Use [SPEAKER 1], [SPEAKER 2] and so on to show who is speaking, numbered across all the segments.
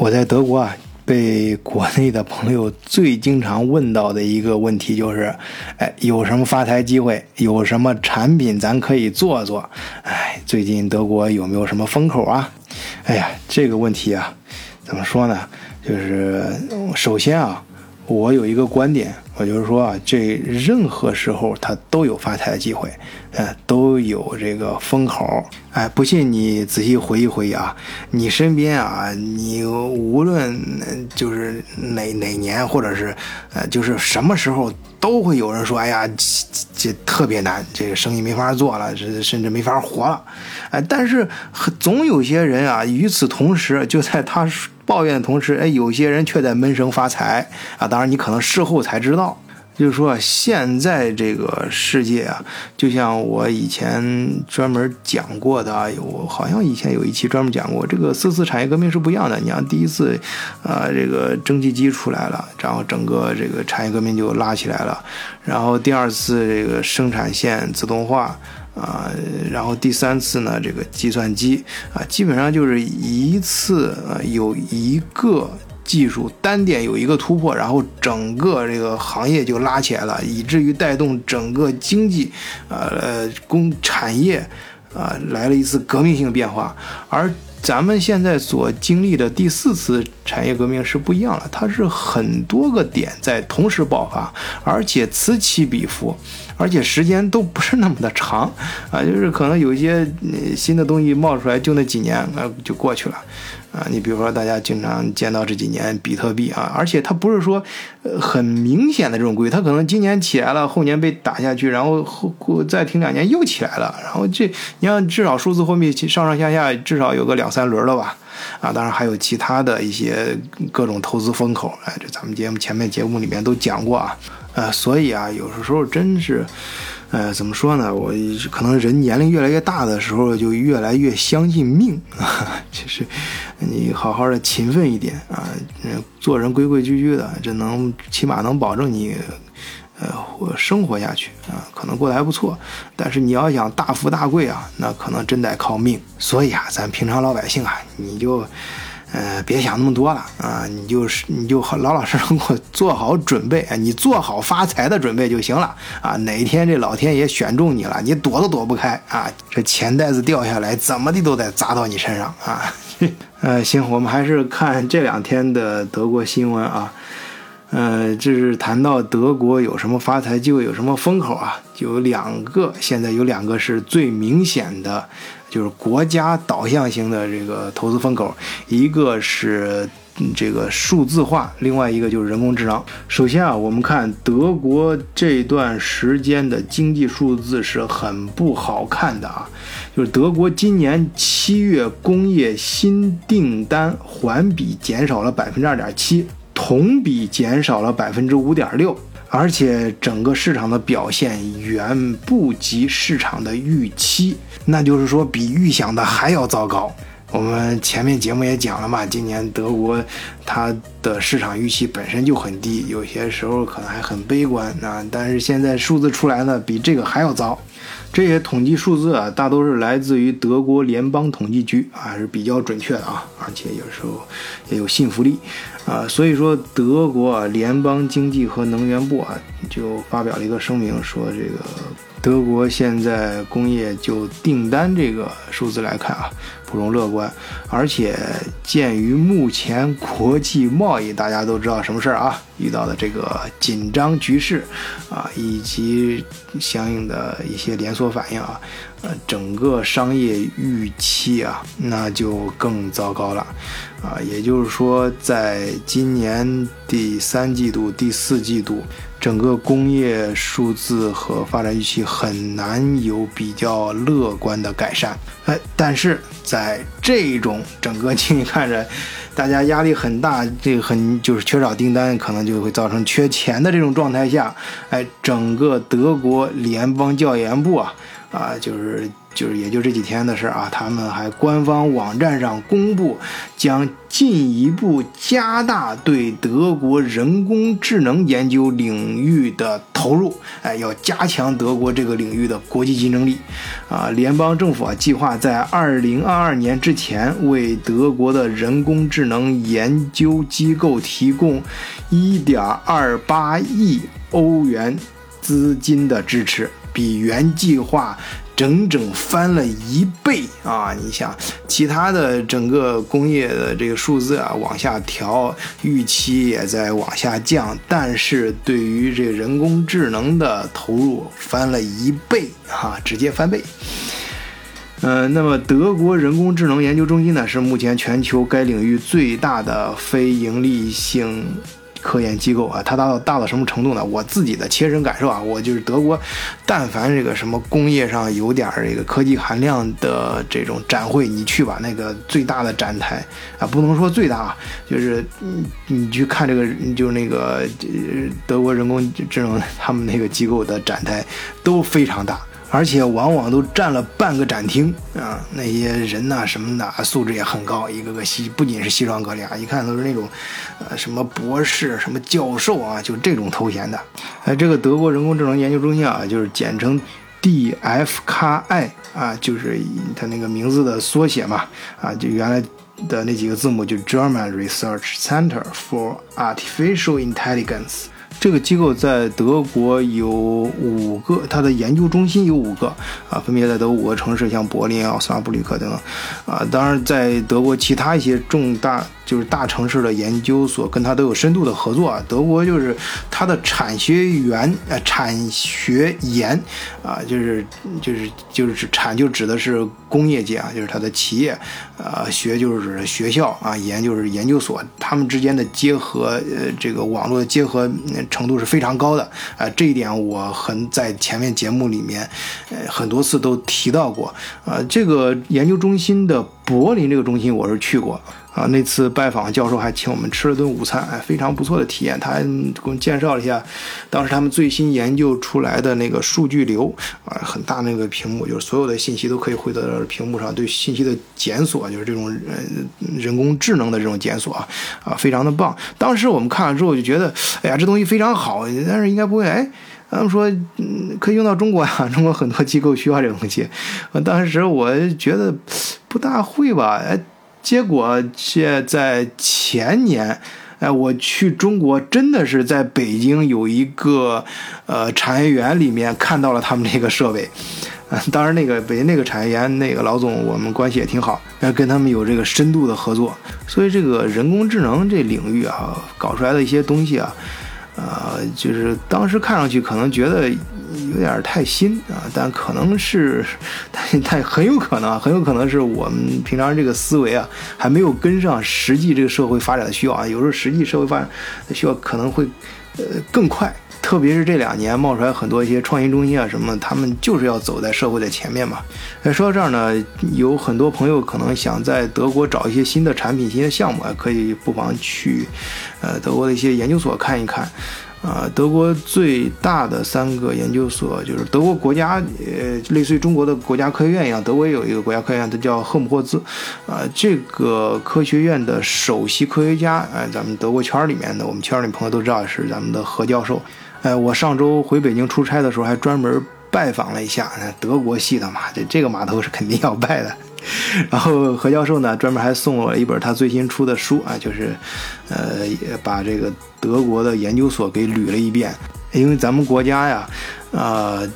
[SPEAKER 1] 我在德国啊，被国内的朋友最经常问到的一个问题就是，哎，有什么发财机会？有什么产品咱可以做做？哎，最近德国有没有什么风口啊？哎呀，这个问题啊，怎么说呢？就是首先啊。我有一个观点，我就是说啊，这任何时候它都有发财的机会，呃，都有这个风口。哎，不信你仔细回忆回忆啊，你身边啊，你无论就是哪哪年，或者是呃，就是什么时候，都会有人说，哎呀，这这特别难，这个生意没法做了，甚甚至没法活了。哎，但是总有些人啊，与此同时，就在他。抱怨的同时，哎，有些人却在闷声发财啊！当然，你可能事后才知道，就是说，现在这个世界啊，就像我以前专门讲过的啊，有好像以前有一期专门讲过，这个四次产业革命是不一样的。你像第一次，啊，这个蒸汽机出来了，然后整个这个产业革命就拉起来了，然后第二次这个生产线自动化。啊，然后第三次呢，这个计算机啊，基本上就是一次啊，有一个技术单点有一个突破，然后整个这个行业就拉起来了，以至于带动整个经济，呃，工产业啊，来了一次革命性变化，而。咱们现在所经历的第四次产业革命是不一样了，它是很多个点在同时爆发，而且此起彼伏，而且时间都不是那么的长啊，就是可能有一些新的东西冒出来，就那几年啊就过去了。啊，你比如说，大家经常见到这几年比特币啊，而且它不是说，呃，很明显的这种规律，它可能今年起来了，后年被打下去，然后后过再停两年又起来了，然后这你像至少数字货币上上下下至少有个两三轮了吧？啊，当然还有其他的一些各种投资风口，哎，这咱们节目前面节目里面都讲过啊，呃，所以啊，有的时候真是。呃，怎么说呢？我可能人年龄越来越大的时候，就越来越相信命啊。就是你好好的勤奋一点啊，做人规规矩矩的，这能起码能保证你呃活生活下去啊，可能过得还不错。但是你要想大富大贵啊，那可能真得靠命。所以啊，咱平常老百姓啊，你就。呃，别想那么多了啊！你就是你就老老实实给我做好准备啊！你做好发财的准备就行了啊！哪天这老天爷选中你了，你躲都躲不开啊！这钱袋子掉下来，怎么的都得砸到你身上啊！呃，行，我们还是看这两天的德国新闻啊。呃，这是谈到德国有什么发财机会，有什么风口啊？有两个，现在有两个是最明显的。就是国家导向型的这个投资风口，一个是这个数字化，另外一个就是人工智能。首先啊，我们看德国这段时间的经济数字是很不好看的啊，就是德国今年七月工业新订单环比减少了百分之二点七，同比减少了百分之五点六。而且整个市场的表现远不及市场的预期，那就是说比预想的还要糟糕。我们前面节目也讲了嘛，今年德国它的市场预期本身就很低，有些时候可能还很悲观啊。但是现在数字出来呢，比这个还要糟。这些统计数字啊，大都是来自于德国联邦统计局啊，是比较准确的啊，而且有时候也有信服力啊。所以说，德国啊联邦经济和能源部啊，就发表了一个声明，说这个德国现在工业就订单这个数字来看啊。不容乐观，而且鉴于目前国际贸易，大家都知道什么事儿啊？遇到的这个紧张局势啊，以及相应的一些连锁反应啊，呃，整个商业预期啊，那就更糟糕了啊。也就是说，在今年第三季度、第四季度。整个工业数字和发展预期很难有比较乐观的改善，哎，但是在这种整个经济看着大家压力很大，这个很就是缺少订单，可能就会造成缺钱的这种状态下，哎，整个德国联邦教研部啊，啊，就是。就是也就这几天的事啊，他们还官方网站上公布，将进一步加大对德国人工智能研究领域的投入，哎，要加强德国这个领域的国际竞争力。啊，联邦政府啊，计划在二零二二年之前为德国的人工智能研究机构提供一点二八亿欧元资金的支持，比原计划。整整翻了一倍啊！你想，其他的整个工业的这个数字啊往下调，预期也在往下降，但是对于这人工智能的投入翻了一倍啊，直接翻倍。嗯，那么德国人工智能研究中心呢，是目前全球该领域最大的非盈利性。科研机构啊，它大到大到什么程度呢？我自己的切身感受啊，我就是德国，但凡这个什么工业上有点这个科技含量的这种展会，你去吧，那个最大的展台啊，不能说最大，就是你你去看这个，就是那个德国人工智能他们那个机构的展台都非常大。而且往往都占了半个展厅啊，那些人呐什么的素质也很高，一个个西不仅是西装革履啊，一看都是那种，呃什么博士、什么教授啊，就这种头衔的。哎，这个德国人工智能研究中心啊，就是简称 DFKI 啊，就是它那个名字的缩写嘛，啊，就原来的那几个字母就 German Research Center for Artificial Intelligence。这个机构在德国有五个，它的研究中心有五个啊，分别在德五个城市，像柏林、奥斯布吕克等等啊。当然，在德国其他一些重大。就是大城市的研究所跟它都有深度的合作啊。德国就是它的产学研，呃，产学研啊，就是就是就是产就指的是工业界啊，就是它的企业，呃，学就是学校啊，研就是研究所，他们之间的结合，呃，这个网络的结合程度是非常高的啊。这一点我很在前面节目里面，呃，很多次都提到过啊。这个研究中心的柏林这个中心我是去过。啊，那次拜访教授还请我们吃了顿午餐，哎，非常不错的体验。他还给我们介绍了一下，当时他们最新研究出来的那个数据流，啊，很大那个屏幕，就是所有的信息都可以汇到屏幕上，对信息的检索，就是这种呃人工智能的这种检索啊，啊，非常的棒。当时我们看了之后就觉得，哎呀，这东西非常好，但是应该不会，哎，他们说，嗯，可以用到中国呀，中国很多机构需要这个东西。当时我觉得不大会吧，哎。结果现在前年，哎，我去中国真的是在北京有一个呃产业园里面看到了他们这个设备，当然那个北京那个产业园那个老总我们关系也挺好，跟他们有这个深度的合作，所以这个人工智能这领域啊，搞出来的一些东西啊。啊，就是当时看上去可能觉得有点太新啊，但可能是，但但很有可能，很有可能是我们平常这个思维啊，还没有跟上实际这个社会发展的需要啊。有时候实际社会发展的需要可能会呃更快。特别是这两年冒出来很多一些创新中心啊，什么，他们就是要走在社会的前面嘛。那说到这儿呢，有很多朋友可能想在德国找一些新的产品、新的项目啊，可以不妨去，呃，德国的一些研究所看一看。啊，德国最大的三个研究所就是德国国家，呃，类似于中国的国家科学院一样，德国有一个国家科学院，它叫赫姆霍兹。啊，这个科学院的首席科学家，哎，咱们德国圈里面的，我们圈里朋友都知道是咱们的何教授。哎，我上周回北京出差的时候，还专门拜访了一下德国系的嘛，这这个码头是肯定要拜的。然后何教授呢，专门还送了我一本他最新出的书啊，就是，呃，把这个德国的研究所给捋了一遍。因为咱们国家呀，呃，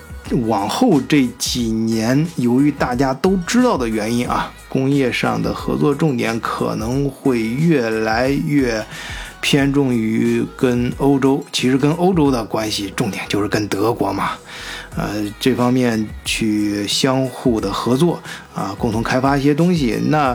[SPEAKER 1] 往后这几年，由于大家都知道的原因啊，工业上的合作重点可能会越来越。偏重于跟欧洲，其实跟欧洲的关系重点就是跟德国嘛，呃，这方面去相互的合作啊，共同开发一些东西，那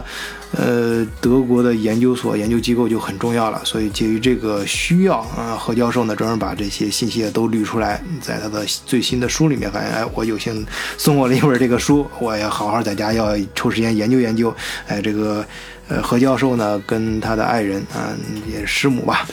[SPEAKER 1] 呃，德国的研究所、研究机构就很重要了。所以，基于这个需要啊，何教授呢专门把这些信息都捋出来，在他的最新的书里面，反正哎，我有幸送我了一本这个书，我也好好在家要抽时间研究研究，哎，这个。呃，何教授呢，跟他的爱人啊，也师母吧，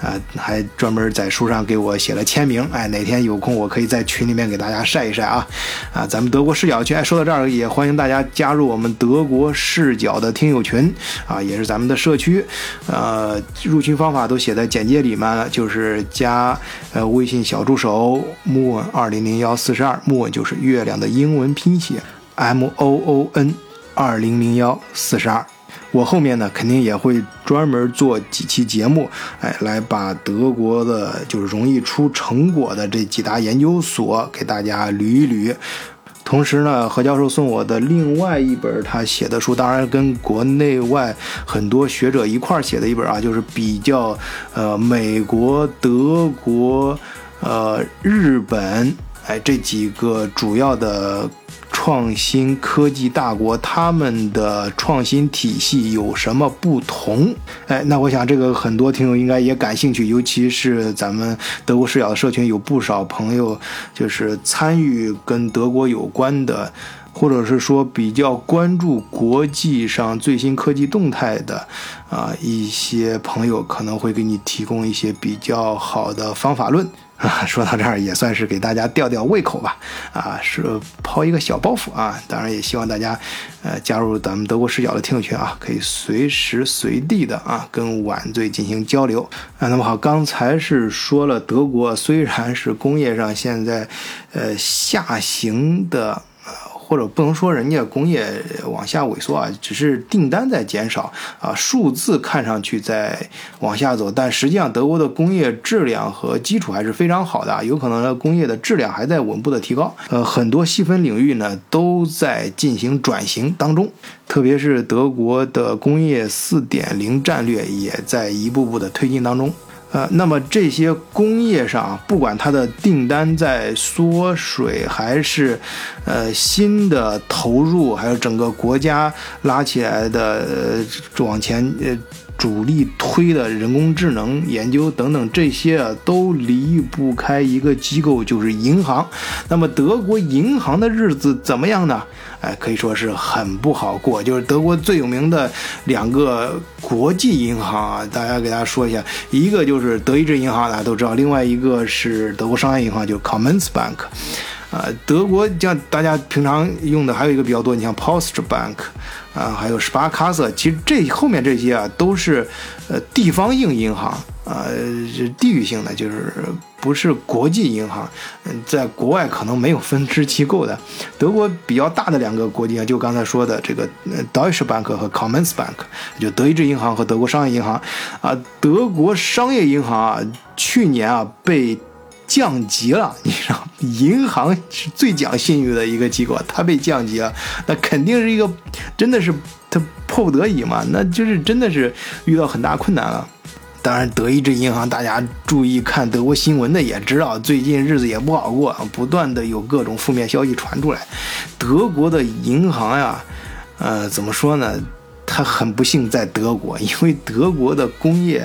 [SPEAKER 1] 啊，还专门在书上给我写了签名。哎，哪天有空，我可以在群里面给大家晒一晒啊。啊，咱们德国视角群，哎，说到这儿，也欢迎大家加入我们德国视角的听友群啊，也是咱们的社区。呃，入群方法都写在简介里面了，就是加呃微信小助手 moon 二零零幺四十二，moon 就是月亮的英文拼写 m o o n 二零零幺四十二。我后面呢，肯定也会专门做几期节目，哎，来把德国的，就是容易出成果的这几大研究所给大家捋一捋。同时呢，何教授送我的另外一本他写的书，当然跟国内外很多学者一块儿写的一本啊，就是比较呃美国、德国、呃日本，哎这几个主要的。创新科技大国，他们的创新体系有什么不同？哎，那我想这个很多听友应该也感兴趣，尤其是咱们德国视角的社群，有不少朋友就是参与跟德国有关的，或者是说比较关注国际上最新科技动态的啊一些朋友，可能会给你提供一些比较好的方法论。啊，说到这儿也算是给大家吊吊胃口吧，啊，是抛一个小包袱啊。当然也希望大家，呃，加入咱们德国视角的听友群啊，可以随时随地的啊跟晚醉进行交流。啊，那么好，刚才是说了德国虽然是工业上现在，呃，下行的。或者不能说人家工业往下萎缩啊，只是订单在减少啊，数字看上去在往下走，但实际上德国的工业质量和基础还是非常好的，有可能工业的质量还在稳步的提高。呃，很多细分领域呢都在进行转型当中，特别是德国的工业四点零战略也在一步步的推进当中。呃，那么这些工业上，不管它的订单在缩水，还是呃新的投入，还有整个国家拉起来的呃往前呃主力推的人工智能研究等等，这些啊都离不开一个机构，就是银行。那么德国银行的日子怎么样呢？哎，可以说是很不好过。就是德国最有名的两个国际银行啊，大家给大家说一下，一个就是德意志银行，大家都知道；另外一个是德国商业银行，就 Commerzbank。啊，德国像大家平常用的还有一个比较多，你像 Postbank，啊，还有 Sparkase 其实这后面这些啊都是呃地方性银行，啊，是地域性的，就是不是国际银行。嗯，在国外可能没有分支机构的。德国比较大的两个国际银行，就刚才说的这个 Deutsche Bank 和 Commerzbank，就德意志银行和德国商业银行。啊，德国商业银行啊，去年啊被。降级了，你知道，银行是最讲信誉的一个机构，它被降级了，那肯定是一个，真的是他迫不得已嘛，那就是真的是遇到很大困难了。当然，德意志银行，大家注意看德国新闻的也知道，最近日子也不好过，不断的有各种负面消息传出来。德国的银行呀，呃，怎么说呢？它很不幸在德国，因为德国的工业。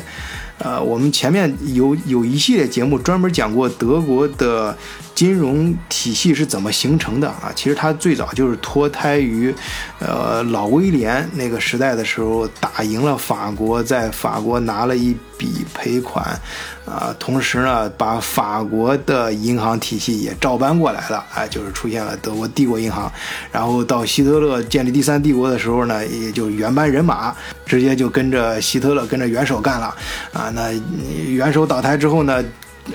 [SPEAKER 1] 呃，我们前面有有一系列节目专门讲过德国的金融体系是怎么形成的啊。其实它最早就是脱胎于，呃，老威廉那个时代的时候，打赢了法国，在法国拿了一笔赔款。啊，同时呢，把法国的银行体系也照搬过来了，哎，就是出现了德国帝国银行。然后到希特勒建立第三帝国的时候呢，也就是原班人马，直接就跟着希特勒跟着元首干了。啊，那元首倒台之后呢？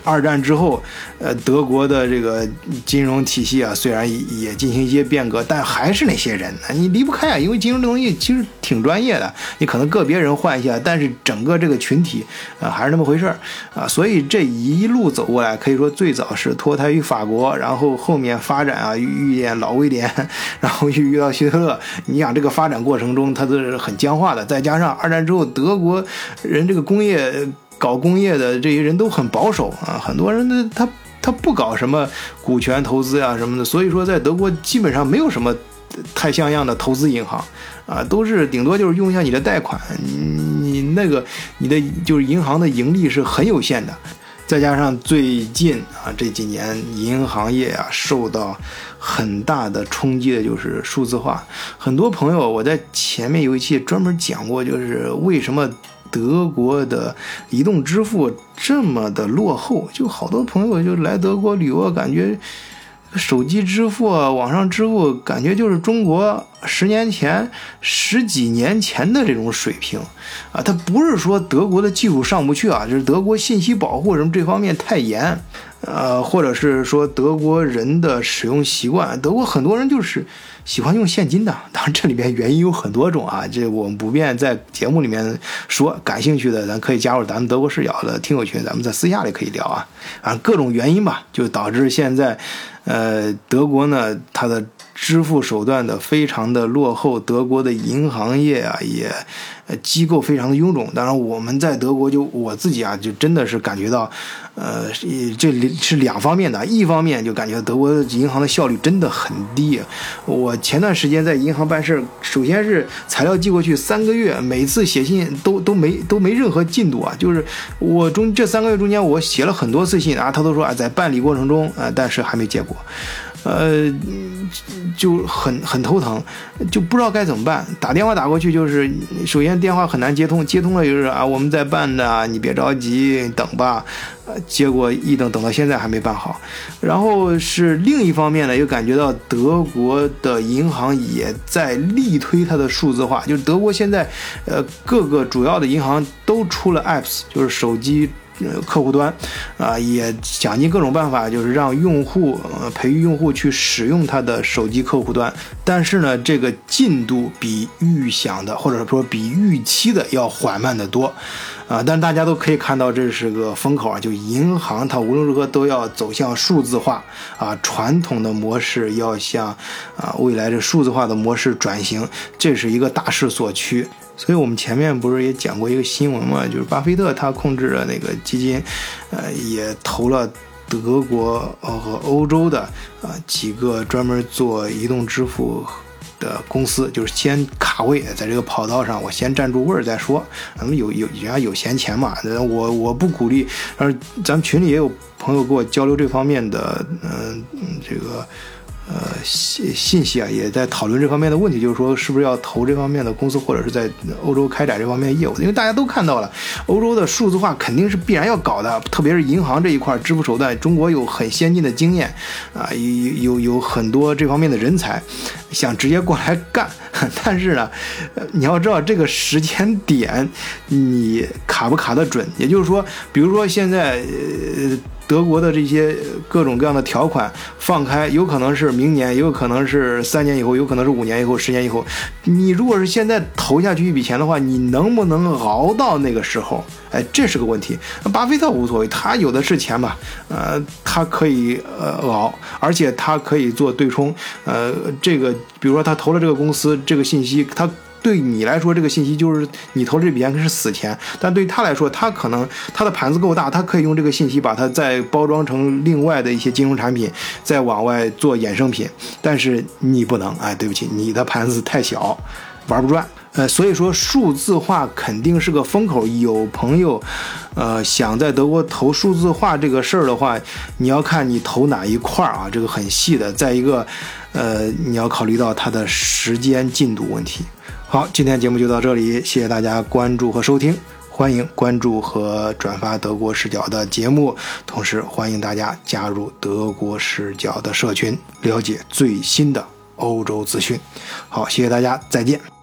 [SPEAKER 1] 二战之后，呃，德国的这个金融体系啊，虽然也进行一些变革，但还是那些人，你离不开啊。因为金融这东西其实挺专业的，你可能个别人换一下，但是整个这个群体啊，还是那么回事儿啊。所以这一路走过来，可以说最早是脱胎于法国，然后后面发展啊，遇见老威廉，然后又遇到希特勒。你想这个发展过程中，它都是很僵化的。再加上二战之后，德国人这个工业。搞工业的这些人都很保守啊，很多人呢，他他不搞什么股权投资呀什么的，所以说在德国基本上没有什么太像样的投资银行啊，都是顶多就是用一下你的贷款，你你那个你的就是银行的盈利是很有限的。再加上最近啊这几年银行业啊受到很大的冲击的就是数字化，很多朋友我在前面有一期专门讲过，就是为什么德国的移动支付这么的落后，就好多朋友就来德国旅游，感觉。手机支付、啊网上支付，感觉就是中国十年前、十几年前的这种水平啊！它不是说德国的技术上不去啊，就是德国信息保护什么这方面太严，呃，或者是说德国人的使用习惯，德国很多人就是喜欢用现金的。当然，这里面原因有很多种啊，这我们不便在节目里面说。感兴趣的，咱可以加入咱们德国视角的听友群，咱们在私下里可以聊啊。啊，各种原因吧，就导致现在。呃，德国呢，它的支付手段的非常的落后，德国的银行业啊，也机构非常的臃肿。当然，我们在德国就我自己啊，就真的是感觉到，呃，这是两方面的。一方面就感觉德国银行的效率真的很低。我前段时间在银行办事，首先是材料寄过去三个月，每次写信都都没都没任何进度啊。就是我中这三个月中间，我写了很多次信啊，他都说啊，在办理过程中啊，但是还没结果。呃，就很很头疼，就不知道该怎么办。打电话打过去，就是首先电话很难接通，接通了就是啊，我们在办的，你别着急，等吧。呃，结果一等等到现在还没办好。然后是另一方面呢，又感觉到德国的银行也在力推它的数字化，就是德国现在呃各个主要的银行都出了 apps，就是手机。客户端，啊，也想尽各种办法，就是让用户，呃，培育用户去使用他的手机客户端。但是呢，这个进度比预想的，或者说比预期的要缓慢得多，啊，但大家都可以看到，这是个风口啊，就银行它无论如何都要走向数字化，啊，传统的模式要向，啊，未来这数字化的模式转型，这是一个大势所趋。所以我们前面不是也讲过一个新闻嘛，就是巴菲特他控制的那个基金，呃，也投了德国和欧洲的啊几个专门做移动支付的公司，就是先卡位在这个跑道上，我先站住位儿再说。咱们有有人家有闲钱嘛，我我不鼓励，但是咱们群里也有朋友跟我交流这方面的，嗯，这个。呃，信信息啊，也在讨论这方面的问题，就是说，是不是要投这方面的公司，或者是在欧洲开展这方面业务？因为大家都看到了，欧洲的数字化肯定是必然要搞的，特别是银行这一块支付手段，中国有很先进的经验啊，有有有很多这方面的人才，想直接过来干。但是呢，你要知道这个时间点，你卡不卡得准？也就是说，比如说现在。呃德国的这些各种各样的条款放开，有可能是明年，也有可能是三年以后，有可能是五年以后、十年以后。你如果是现在投下去一笔钱的话，你能不能熬到那个时候？哎，这是个问题。巴菲特无所谓，他有的是钱嘛，呃，他可以呃熬，而且他可以做对冲。呃，这个比如说他投了这个公司，这个信息他。对你来说，这个信息就是你投这笔钱是死钱，但对他来说，他可能他的盘子够大，他可以用这个信息把它再包装成另外的一些金融产品，再往外做衍生品。但是你不能，哎，对不起，你的盘子太小，玩不转。呃，所以说数字化肯定是个风口。有朋友，呃，想在德国投数字化这个事儿的话，你要看你投哪一块儿啊，这个很细的。再一个，呃，你要考虑到它的时间进度问题。好，今天节目就到这里，谢谢大家关注和收听，欢迎关注和转发德国视角的节目，同时欢迎大家加入德国视角的社群，了解最新的欧洲资讯。好，谢谢大家，再见。